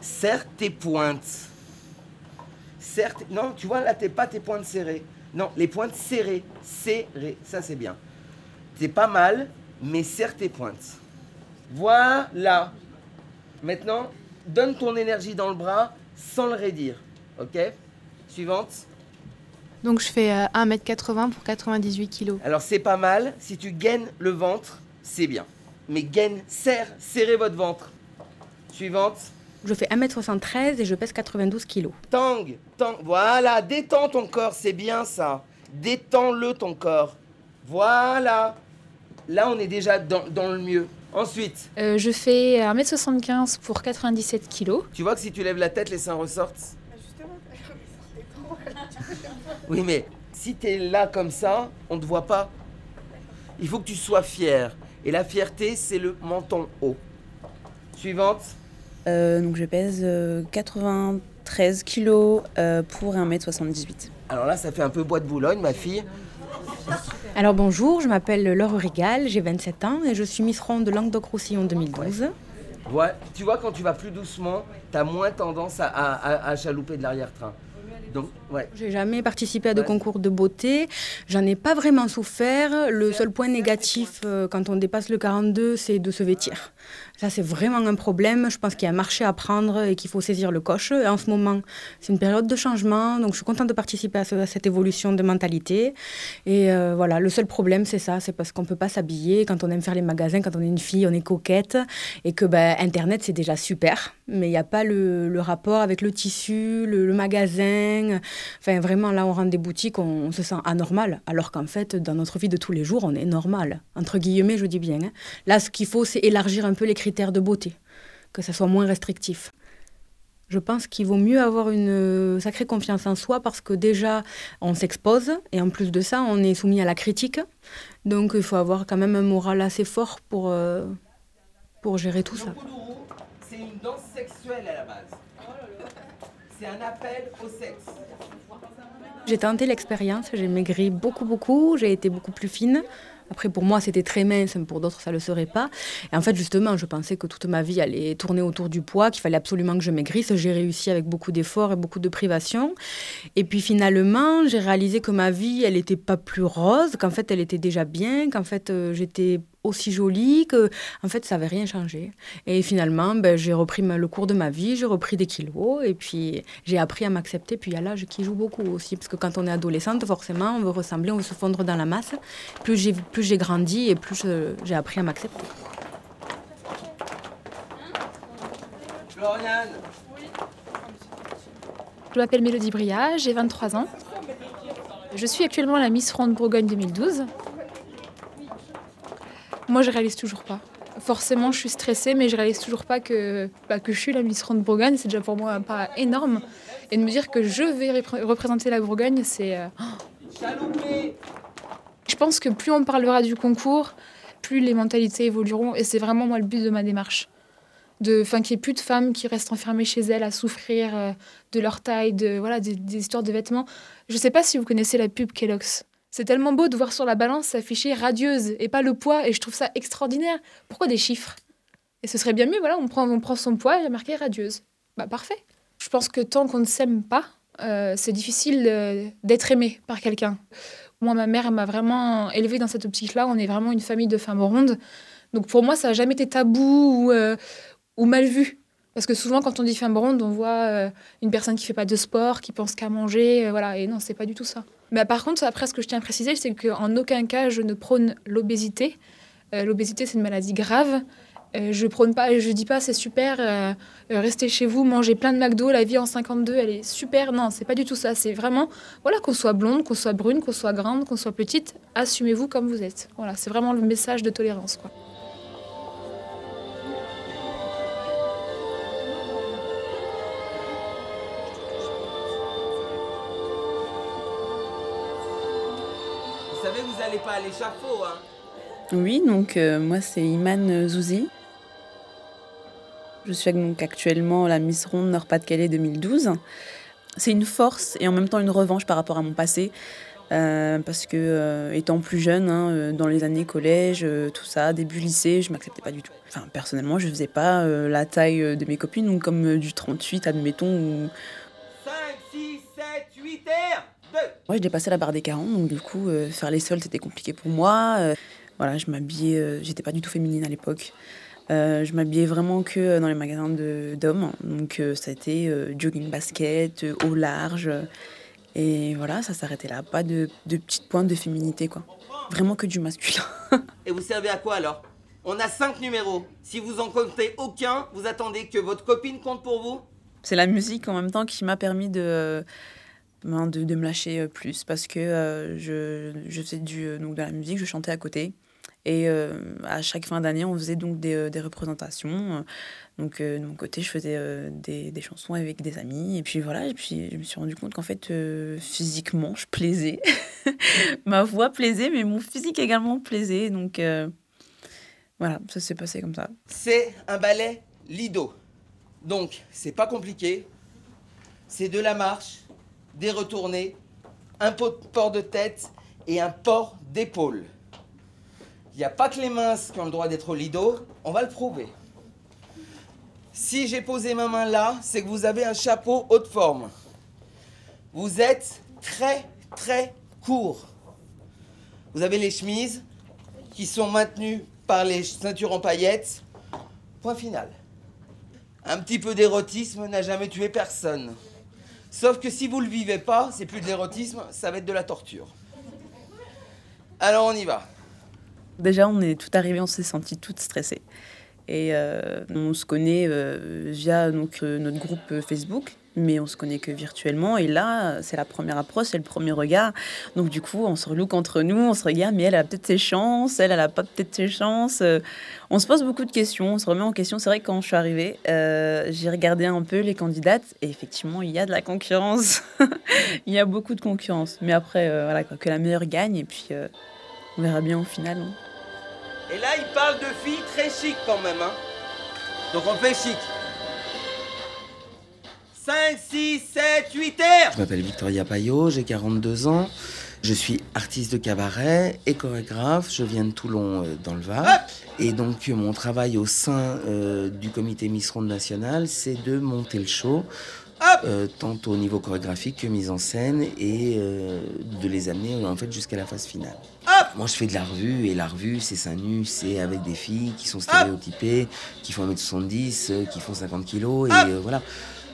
serre tes pointes. Serre tes- Non, tu vois, là, t'es pas tes pointes serrées. Non, les pointes serrées. Serrées. Ça, c'est bien. T'es pas mal, mais serre tes pointes. Voilà. Maintenant, donne ton énergie dans le bras sans le raidir. Ok? Suivante. Donc je fais euh, 1m80 pour 98 kg. Alors c'est pas mal. Si tu gaines le ventre, c'est bien. Mais gaine, serre, serrez votre ventre. Suivante. Je fais 1m73 et je pèse 92 kg. Tang, tang. Voilà, détends ton corps, c'est bien ça. Détends-le ton corps. Voilà. Là, on est déjà dans, dans le mieux. Ensuite, Euh, je fais 1m75 pour 97 kg. tu vois que si tu lèves la tête, les seins ressortent Oui, mais si t'es là comme ça, on te voit pas. Il faut que tu sois fier. Et la fierté, c'est le menton haut. Suivante. Euh, donc je pèse euh, 93 kilos euh, pour 1m78. Alors là, ça fait un peu bois de Boulogne, ma fille. Alors bonjour, je m'appelle Laure Rigal, j'ai 27 ans et je suis Miss Ronde de Languedoc-Roussillon 2012. Ouais, tu vois, quand tu vas plus doucement, t'as moins tendance à, à, à- à chalouper de l'arrière-train. Donc, ouais. J'ai jamais participé à de Ouais. concours de beauté, j'en ai pas vraiment souffert. Le seul point négatif euh, quand on dépasse le 42, c'est de se vêtir. Ça, c'est vraiment un problème. Je pense qu'il y a un marché à prendre et qu'il faut saisir le coche. Et en ce moment, c'est une période de changement, donc je suis contente de participer à, ce- à cette évolution de mentalité. Et euh, voilà, le seul problème, c'est ça, c'est parce qu'on peut pas s'habiller quand on aime faire les magasins, quand on est une fille, on est coquette, et que ben, Internet, c'est déjà super, mais il n'y a pas le, rapport avec le tissu, le, magasin. Enfin, vraiment, là, on rentre des boutiques, on, on se sent anormal, alors qu'en fait, dans notre vie de tous les jours, on est normal. Entre guillemets, je dis bien. hein. Là, ce qu'il faut, c'est élargir un peu les critères de beauté, que ça soit moins restrictif. Je pense qu'il vaut mieux avoir une euh, sacrée confiance en soi parce que déjà, on s'expose et en plus de ça, on est soumis à la critique. Donc, il faut avoir quand même un moral assez fort pour, euh, pour gérer tout ça. C'est une danse sexuelle à la base. C'est un appel au sexe. J'ai tenté l'expérience, j'ai maigri beaucoup, beaucoup, j'ai été beaucoup plus fine. Après, pour moi, c'était très mince, pour d'autres, ça ne le serait pas. Et en fait, justement, je pensais que toute ma vie allait tourner autour du poids, qu'il fallait absolument que je maigrisse. J'ai réussi avec beaucoup d'efforts et beaucoup de privations. Et puis finalement, j'ai réalisé que ma vie, elle n'était pas plus rose, qu'en fait, elle était déjà bien, qu'en fait, euh, j'étais aussi jolie, que en fait, ça n'avait rien changé. Et finalement, ben, j'ai repris le cours de ma vie, j'ai repris des kilos, et puis j'ai appris à m'accepter. Puis il y a l'âge qui joue beaucoup aussi, parce que quand on est adolescente, forcément, on veut ressembler, on veut se fondre dans la masse. Plus j'ai plus j'ai grandi et plus je- j'ai appris à m'accepter. Floriane, Je m'appelle Mélodie Bria, j'ai 23 ans. Je suis actuellement la Miss Ronde Bourgogne 2012. Moi, je réalise toujours pas. Forcément, je suis stressée, mais je réalise toujours pas que, bah, que je suis la Miss Ronde Bourgogne. C'est déjà pour moi un pas énorme. Et de me dire que je vais repré- représenter la Bourgogne, c'est. euh, chaloupé. Je pense que plus on parlera du concours, plus les mentalités évolueront. Et c'est vraiment moi le but de ma démarche. De, enfin, qu'il n'y ait plus de femmes qui restent enfermées chez elles à souffrir euh, de leur taille, de, voilà, des, des histoires de vêtements. Je ne sais pas si vous connaissez la pub Kellogg's. C'est tellement beau de voir sur la balance s'afficher radieuse et pas le poids. Et je trouve ça extraordinaire. Pourquoi des chiffres? Et ce serait bien mieux, voilà, on prend, on prend son poids et marqué radieuse. Bah parfait. Je pense que tant qu'on ne s'aime pas, euh, c'est difficile euh, d'être aimé par quelqu'un. Moi, ma mère m'a vraiment élevée dans cette optique-là. On est vraiment une famille de femmes rondes. Donc pour moi, ça n'a jamais été tabou ou, euh, ou mal vu. Parce que souvent, quand on dit femme ronde, on voit une personne qui fait pas de sport, qui pense qu'à manger, voilà. Et non, c'est pas du tout ça. Mais par contre, après, ce que je tiens à préciser, c'est qu'en aucun cas, je ne prône l'obésité. Euh, l'obésité, c'est une maladie grave. Euh, je prône pas, je dis pas c'est super, euh, euh, restez chez vous, mangez plein de McDo, la vie en 52, elle est super. Non, c'est pas du tout ça. C'est vraiment, voilà, qu'on soit blonde, qu'on soit brune, qu'on soit grande, qu'on soit petite, assumez-vous comme vous êtes. Voilà, c'est vraiment le message de tolérance, quoi. Pas à l'échafaud, hein Oui, donc euh, moi c'est Iman Zouzi. Je suis donc actuellement la Miss Ronde Nord-Pas-de-Calais 2012. C'est une force et en même temps une revanche par rapport à mon passé Euh, parce que euh, étant plus jeune, hein, euh, dans les années collège, tout ça, début lycée, je m'acceptais pas du tout. Enfin, personnellement, je faisais pas la taille de mes copines, donc comme du 38, admettons. Moi, je dépassais la barre des 40, donc du coup, faire les soldes, c'était compliqué pour moi. voilà, je m'habillais, j'étais pas du tout féminine à l'époque. je m'habillais vraiment que dans les magasins d'hommes, donc ça a été jogging basket, au large. Et voilà, ça s'arrêtait là. Pas de, de petites pointes de féminité, quoi. Vraiment que du masculin. Et vous servez à quoi alors? On a cinq numéros. Si vous en comptez aucun, vous attendez que votre copine compte pour vous? C'est la musique en même temps qui m'a permis de, de, de, me lâcher euh, plus. Parce que euh, je, faisais euh, donc de la musique, je chantais à côté. Et à chaque fin d'année, on faisait donc des, représentations. Donc de mon côté, je faisais des, des, chansons avec des amis. Et puis voilà, et puis je me suis rendu compte qu'en fait, physiquement, je plaisais. Ma voix plaisait, mais mon physique également plaisait. Donc voilà, ça s'est passé comme ça. C'est un ballet Lido. Donc, c'est pas compliqué. C'est de la marche, des retournées, un port de tête et un port d'épaule. Il n'y a pas que les mains qui ont le droit d'être au Lido. On va le prouver. Si j'ai posé ma main là, c'est que vous avez un chapeau haute forme. Vous êtes très très court. Vous avez les chemises qui sont maintenues par les ceintures en paillettes. Point final. Un petit peu d'érotisme n'a jamais tué personne. Sauf que si vous ne le vivez pas, c'est plus de l'érotisme, ça va être de la torture. Alors on y va. Déjà, on est tout arrivé, on s'est senti toutes stressées. Et euh, on se connaît euh, via euh, notre groupe Facebook, mais on se connaît que virtuellement. Et là, c'est la première approche, c'est le premier regard. Donc du coup, on se relook entre nous, on se regarde, mais elle a peut-être ses chances, elle, elle a pas peut-être ses chances. on se pose beaucoup de questions, on se remet en question. C'est vrai que quand je suis arrivée, j'ai regardé un peu les candidates, et effectivement, il y a de la concurrence. il y a beaucoup de concurrence. Mais après, voilà, quoi, que la meilleure gagne, et puis on verra bien au final. Hein. Et là, il parle de filles très chic quand même. Hein. Donc on fait chic. 5, 6, 7, 8 R Je m'appelle Victoria Payot, j'ai 42 ans. Je suis artiste de cabaret et chorégraphe. Je viens de Toulon euh, dans le Var. Et donc mon travail au sein euh, du comité Miss Ronde Nationale, c'est de monter le show euh, tant au niveau chorégraphique que mise en scène et euh, de les amener en fait jusqu'à la phase finale. Moi je fais de la revue et la revue c'est seins nus, c'est avec des filles qui sont stéréotypées, qui font 1m70, euh, qui font 50 kilos et voilà.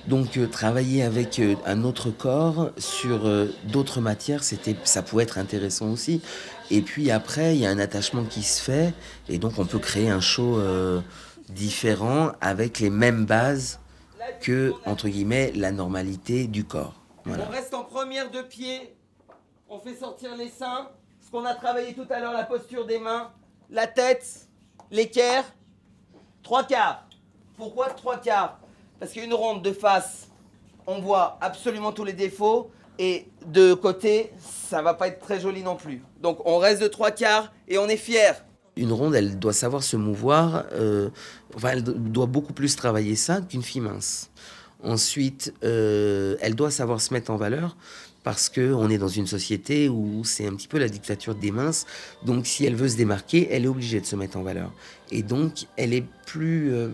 Donc travailler avec un autre corps sur d'autres matières, c'était, ça pouvait être intéressant aussi. Et puis après, il y a un attachement qui se fait et donc on peut créer un show différent avec les mêmes bases que, entre guillemets, la normalité du corps. On reste en première de pied, on fait sortir les seins, ce qu'on a travaillé tout à l'heure, la posture des mains, la tête, l'équerre, trois quarts. Pourquoi trois quarts? Parce qu'une ronde de face, on voit absolument tous les défauts, et de côté, ça va pas être très joli non plus. Donc on reste de trois quarts et on est fier. Une ronde, elle doit savoir se mouvoir, euh, enfin, elle doit beaucoup plus travailler ça qu'une fille mince. Ensuite, euh, elle doit savoir se mettre en valeur parce qu'on est dans une société où c'est un petit peu la dictature des minces. Donc, si elle veut se démarquer, elle est obligée de se mettre en valeur. Et donc, elle est plus euh,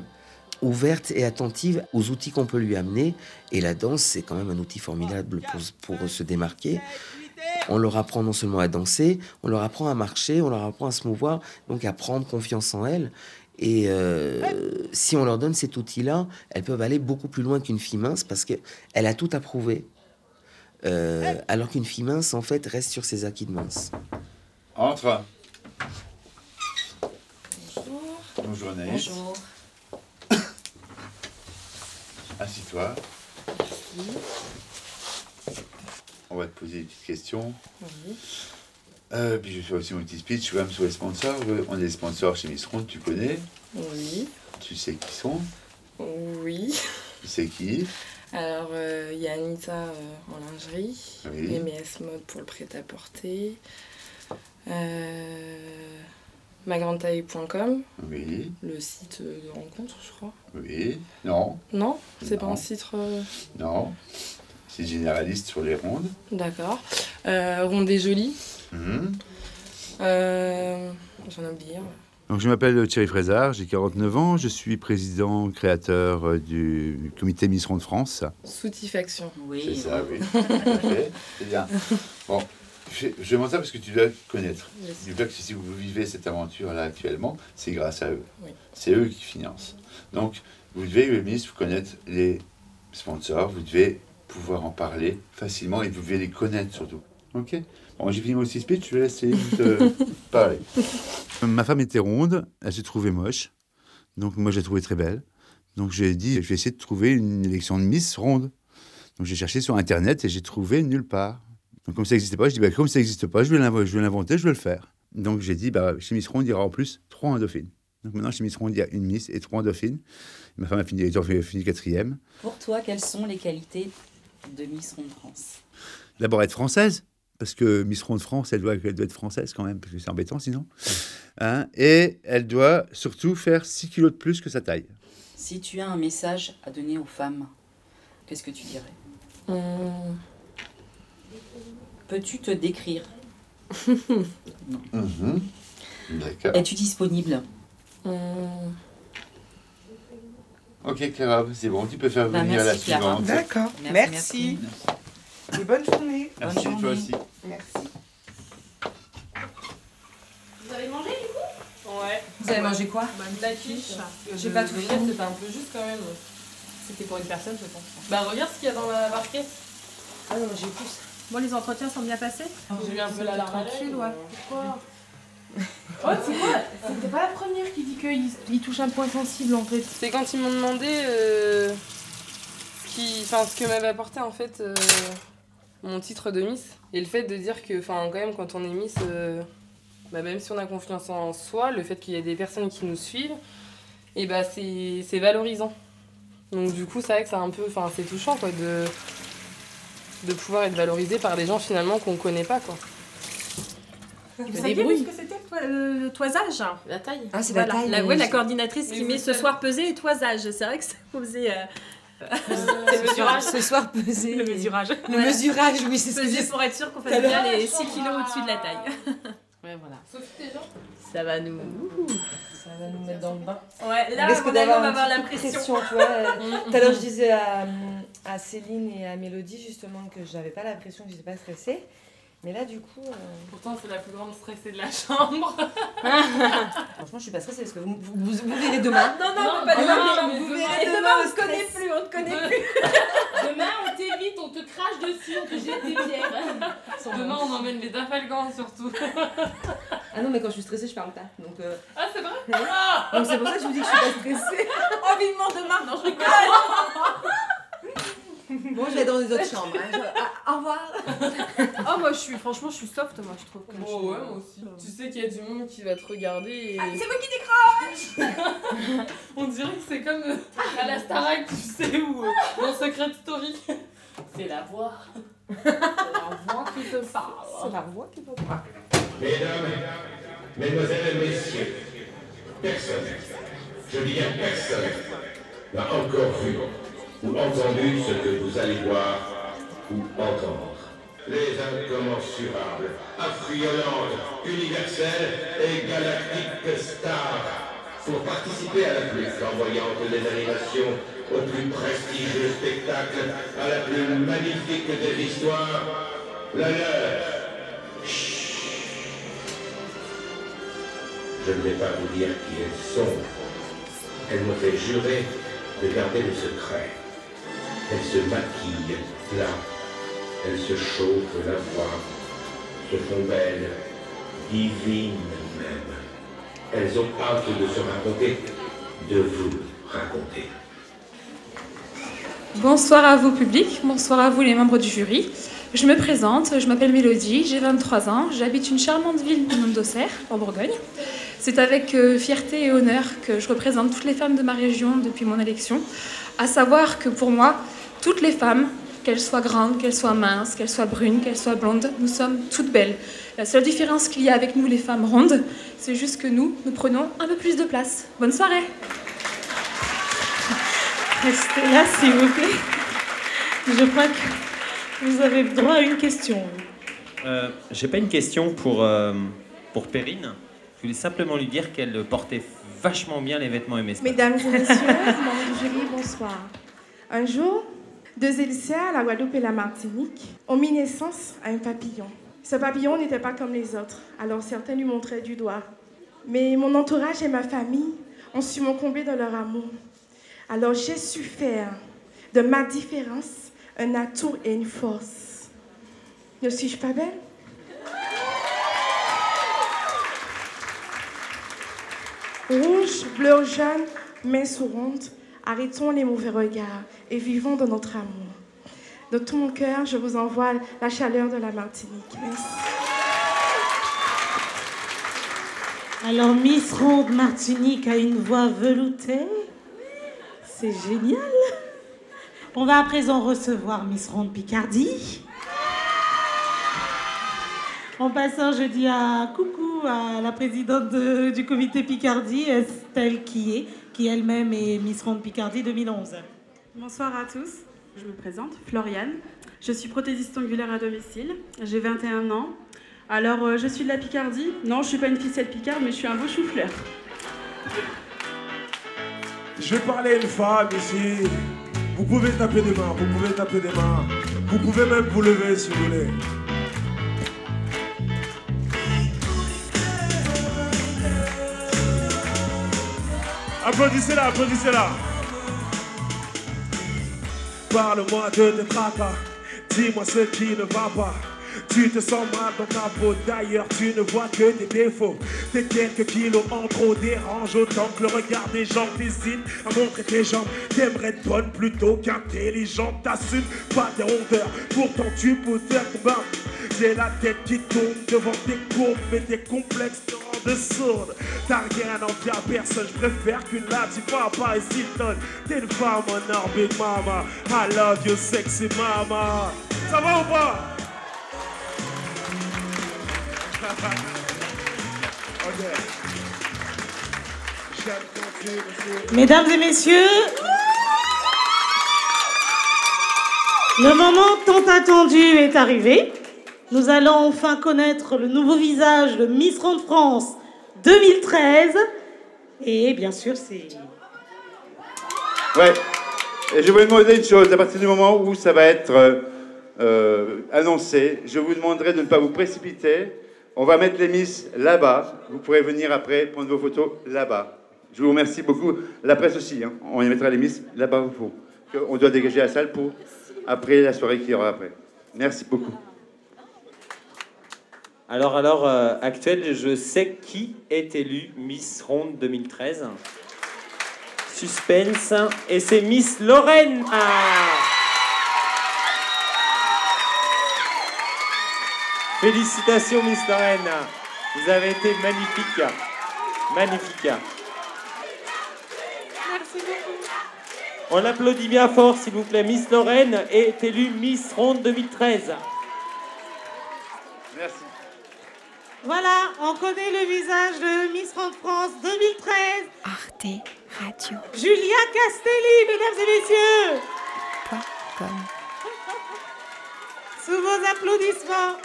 ouverte et attentive aux outils qu'on peut lui amener. Et la danse, c'est quand même un outil formidable pour, pour se démarquer. On leur apprend non seulement à danser, on leur apprend à marcher, on leur apprend à se mouvoir, donc à prendre confiance en elles. Et euh, si on leur donne cet outil-là, elles peuvent aller beaucoup plus loin qu'une fille mince parce qu'elle a tout à prouver. Euh, alors qu'une fille mince, en fait, reste sur ses acquis de mince. Entre. Bonjour. Bonjour Anaïs. Bonjour. Assis-toi. On va te poser des petites questions. Oui. Euh, puis je fais aussi mon petit speech. Je vais sur les sponsors. On est sponsors chez Miss Ronde, tu connais Oui. Tu sais qui sont Oui. Tu sais qui Alors, euh, il y a Anita euh, en lingerie, oui. MES Mode pour le prêt-à-porter, magrandetaille.com, oui. le site de rencontre, je crois. Oui. Non. Non C'est pas un site. Non. C'est généraliste sur les rondes. D'accord. Euh, ronde et jolie. Mhm. Euh, j'en ai oublié. Donc, je m'appelle Thierry Frézard, j'ai 49 ans, je suis président créateur euh, du comité Miss Ronde France. Soutifactions. Oui. C'est ça, oui. C'est bien. Bon, je, demande ça parce que tu dois connaître. Du que si vous vivez cette aventure-là actuellement, c'est grâce à eux. C'est eux qui financent. Donc, vous devez, le ministre, connaître les sponsors, vous devez pouvoir en parler facilement et vous devez les connaître surtout. Ok Bon, j'ai fini mon six speech, je vais laisser te parler. Ma femme était ronde, elle s'est trouvée moche. Donc moi, je l'ai trouvée très belle. Donc j'ai dit, je vais essayer de trouver une élection de Miss ronde. Donc j'ai cherché sur Internet et j'ai trouvé nulle part. Donc comme ça n'existait pas, je dis, bah, comme ça n'existe pas, je vais l'inventer, je vais le faire. Donc j'ai dit, bah, chez Miss Ronde, il y aura en plus trois endophiles. Donc maintenant, chez Miss Ronde, il y a une Miss et trois endophiles. Ma femme a fini, a fini quatrième. Pour toi, quelles sont les qualités de Miss Ronde France? D'abord être française, parce que Miss Ronde France, elle doit, elle doit être française quand même, parce que c'est embêtant sinon. Hein et elle doit surtout faire 6 kilos de plus que sa taille. Si tu as un message à donner aux femmes, qu'est-ce que tu dirais? Hum. Peux-tu te décrire mhm. D'accord. Es-tu disponible hum. Ok, Clara, c'est bon, tu peux faire bah, venir la suivante. D'accord, merci. Et bonne journée. Merci, bonne toi aussi. Merci. Vous avez mangé du coup Ouais. Vous avez mangé quoi bah, De la quiche. J'ai pas tout fait. C'était un peu juste quand même. C'était pour une personne, je pense. Bah, regarde ce qu'il y a dans la barquette. Ah non, j'ai plus. Bon, les entretiens sont bien passés J'ai eu un peu la larme à l'œil. Ouais. Pourquoi? Oh, c'est quoi C'était pas la première qui dit qu'il touche un point sensible en fait. C'est quand ils m'ont demandé euh, qui, ce que m'avait apporté en fait euh, mon titre de Miss. Et le fait de dire que, enfin, quand même, quand on est Miss, euh, bah, même si on a confiance en soi, le fait qu'il y ait des personnes qui nous suivent, et bah, c'est valorisant. Donc, du coup, c'est vrai que c'est un peu, enfin, c'est touchant quoi, de, de pouvoir être valorisé par des gens finalement qu'on connaît pas quoi. Vous saviez ce que c'était le, toisage? La taille. Ah, c'est la taille. La, ouais, la coordinatrice qui met ce soir pesé et toisage. C'est vrai que ça faisait. Euh... le mesurage. Ce soir pesé. Le mesurage. Le mesurage, oui, c'est ce pour être sûr qu'on fasse bien les 6 kilos au-dessus de la taille. Ouais, voilà. Sophie, déjà Ça va nous. Ça va nous mettre dans le bain. Ouais, là, on, va avoir la pression. pression tu vois. Tout à l'heure, je disais à, à, Céline et à Mélodie, justement, que j'avais pas la pression, que j'étais pas stressée. Mais là, du coup. Euh, Pourtant, c'est la plus grande stressée de la chambre. Franchement, je suis pas stressée parce que vous, vous, vous, verrez demain. Non, non, non pas demain. Vous, verrez demain, on se connaît plus, on te connaît plus. demain, on t'évite, on te crache dessus, on te jette des pierres. demain, on emmène les dafalgans surtout. ah non, mais quand je suis stressée, je parle pas. Donc, euh... Ah, c'est vrai Donc, c'est pour ça que je vous dis que je suis pas stressée. oh, vivement demain, non, je rigole. Bon, je vais dans les autres chambres. Hein. Ah, au revoir. oh, moi, je suis, franchement, je suis soft, moi, je trouve. Que oh, ouais, moi aussi. Tu sais qu'il y a du monde qui va te regarder et. Ah, c'est moi qui décroche On dirait que c'est comme euh, à la Starac, tu sais, ou euh, dans Secret Story. C'est la voix. C'est la voix qui te parle. C'est la voix qui te parle. Mesdames, mesdemoiselles et messieurs, personne, je dis bien personne, n'a encore vu ou entendu ce que vous allez voir ou entendre. Les incommensurables, affriolantes, universelles et galactiques stars pour participer à la plus flamboyante des animations, au plus prestigieux spectacle, à la plus magnifique des histoires, la leur. Je ne vais pas vous dire qui elles sont. Elles m'ont fait jurer de garder le secret. Elles se maquillent, là. Elles se chauffent la voix, se font belles, divines même. Elles ont hâte de se raconter, de vous raconter. Bonsoir à vous public, bonsoir à vous les membres du jury. Je me présente, je m'appelle Mélodie, j'ai 23 ans, j'habite une charmante ville du nom d'Auxerre, en Bourgogne. C'est avec euh, fierté et honneur que je représente toutes les femmes de ma région depuis mon élection, à savoir que pour moi, toutes les femmes, qu'elles soient grandes, qu'elles soient minces, qu'elles soient brunes, qu'elles soient blondes, nous sommes toutes belles. La seule différence qu'il y a avec nous, les femmes rondes, c'est juste que nous, nous prenons un peu plus de place. Bonne soirée Restez là, s'il vous plaît. Je crois que Vous avez droit à une question. Euh, J'ai pas une question pour, euh, pour Perrine. Je voulais simplement lui dire qu'elle portait vachement bien les vêtements MSP. Mesdames et messieurs, bonsoir. Un jour, deux Élyséens, la Guadeloupe et la Martinique, ont mis naissance à un papillon. Ce papillon n'était pas comme les autres, alors certains lui montraient du doigt. Mais mon entourage et ma famille ont su m'encomber de leur amour. Alors j'ai su faire de ma différence un atout et une force. Ne suis-je pas belle? Rouge, bleu, jaune, main souriante, arrêtons les mauvais regards et vivons de notre amour. De tout mon cœur, je vous envoie la chaleur de la Martinique. Merci. Alors, Miss Ronde Martinique a une voix veloutée. C'est génial. On va à présent recevoir Miss Ronde Picardie. En passant, je dis à coucou à la présidente de- du comité Picardie, Estelle Quillet, qui elle-même est Miss Ronde Picardie 2011. Bonsoir à tous, je me présente, Floriane. Je suis prothésiste ongulaire à domicile, j'ai 21 ans. Alors, euh, je suis de la Picardie. Non, je suis pas une ficelle picarde, mais je suis un beau chou-fleur. Je vais parler à une femme ici. Vous pouvez taper des mains, vous pouvez taper des mains. Vous pouvez même vous lever si vous voulez. Applaudissez-la, applaudissez-la. Parle-moi de tes tracas. Dis-moi ce qui ne va pas. Tu te sens mal dans ta peau, d'ailleurs tu ne vois que tes défauts. Tes quelques kilos en trop dérangent autant que le regard des gens t'hésitent à montrer tes jambes. T'aimerais bonne plutôt qu'intelligente, t'assumes pas tes rondeurs. Pourtant tu possèdes ton bain. J'ai la tête qui tourne devant tes courbes, mais tes complexes rendent sourde. T'as rien à envier à personne, je préfère qu'une latifa ici tonne. T'es une femme en or, big mama. I love you, sexy mama. Ça va ou pas? Ok. J'aime quand tu me souris. Mesdames et messieurs, le moment tant attendu est arrivé. Nous allons enfin connaître le nouveau visage de Miss Ronde France 2013. Et bien sûr, c'est Ouais. Et je vais vous demander une chose, à partir du moment où ça va être euh, euh, annoncé, je vous demanderai de ne pas vous précipiter. On va mettre les miss là-bas. Vous pourrez venir après prendre vos photos là-bas. Je vous remercie beaucoup. La presse aussi, hein. on y mettra les miss là-bas. On doit dégager la salle pour après la soirée qu'il y aura après. Merci beaucoup. Alors, à l'heure euh, actuelle, je sais qui est élu Miss Ronde 2013. Suspense. Et c'est Miss Lorraine. Ah Félicitations, Miss Lorraine. Vous avez été magnifique. Magnifique. Merci beaucoup. On l'applaudit bien fort, s'il vous plaît. Miss Lorraine est élue Miss Ronde 2013. Merci. Voilà, on connaît le visage de Miss Ronde France 2013. Arte Radio. Julia Castelli, mesdames et messieurs. Sous vos applaudissements,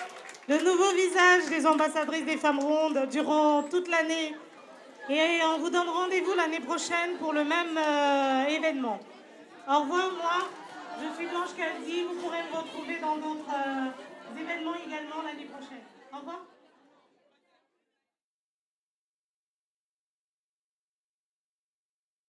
le nouveau visage des ambassadrices des femmes rondes durant toute l'année. Et on vous donne rendez-vous l'année prochaine pour le même euh, événement. Au revoir, moi, je suis Blanche Caldi. Vous pourrez me retrouver dans d'autres euh, événements également l'année prochaine. Au revoir.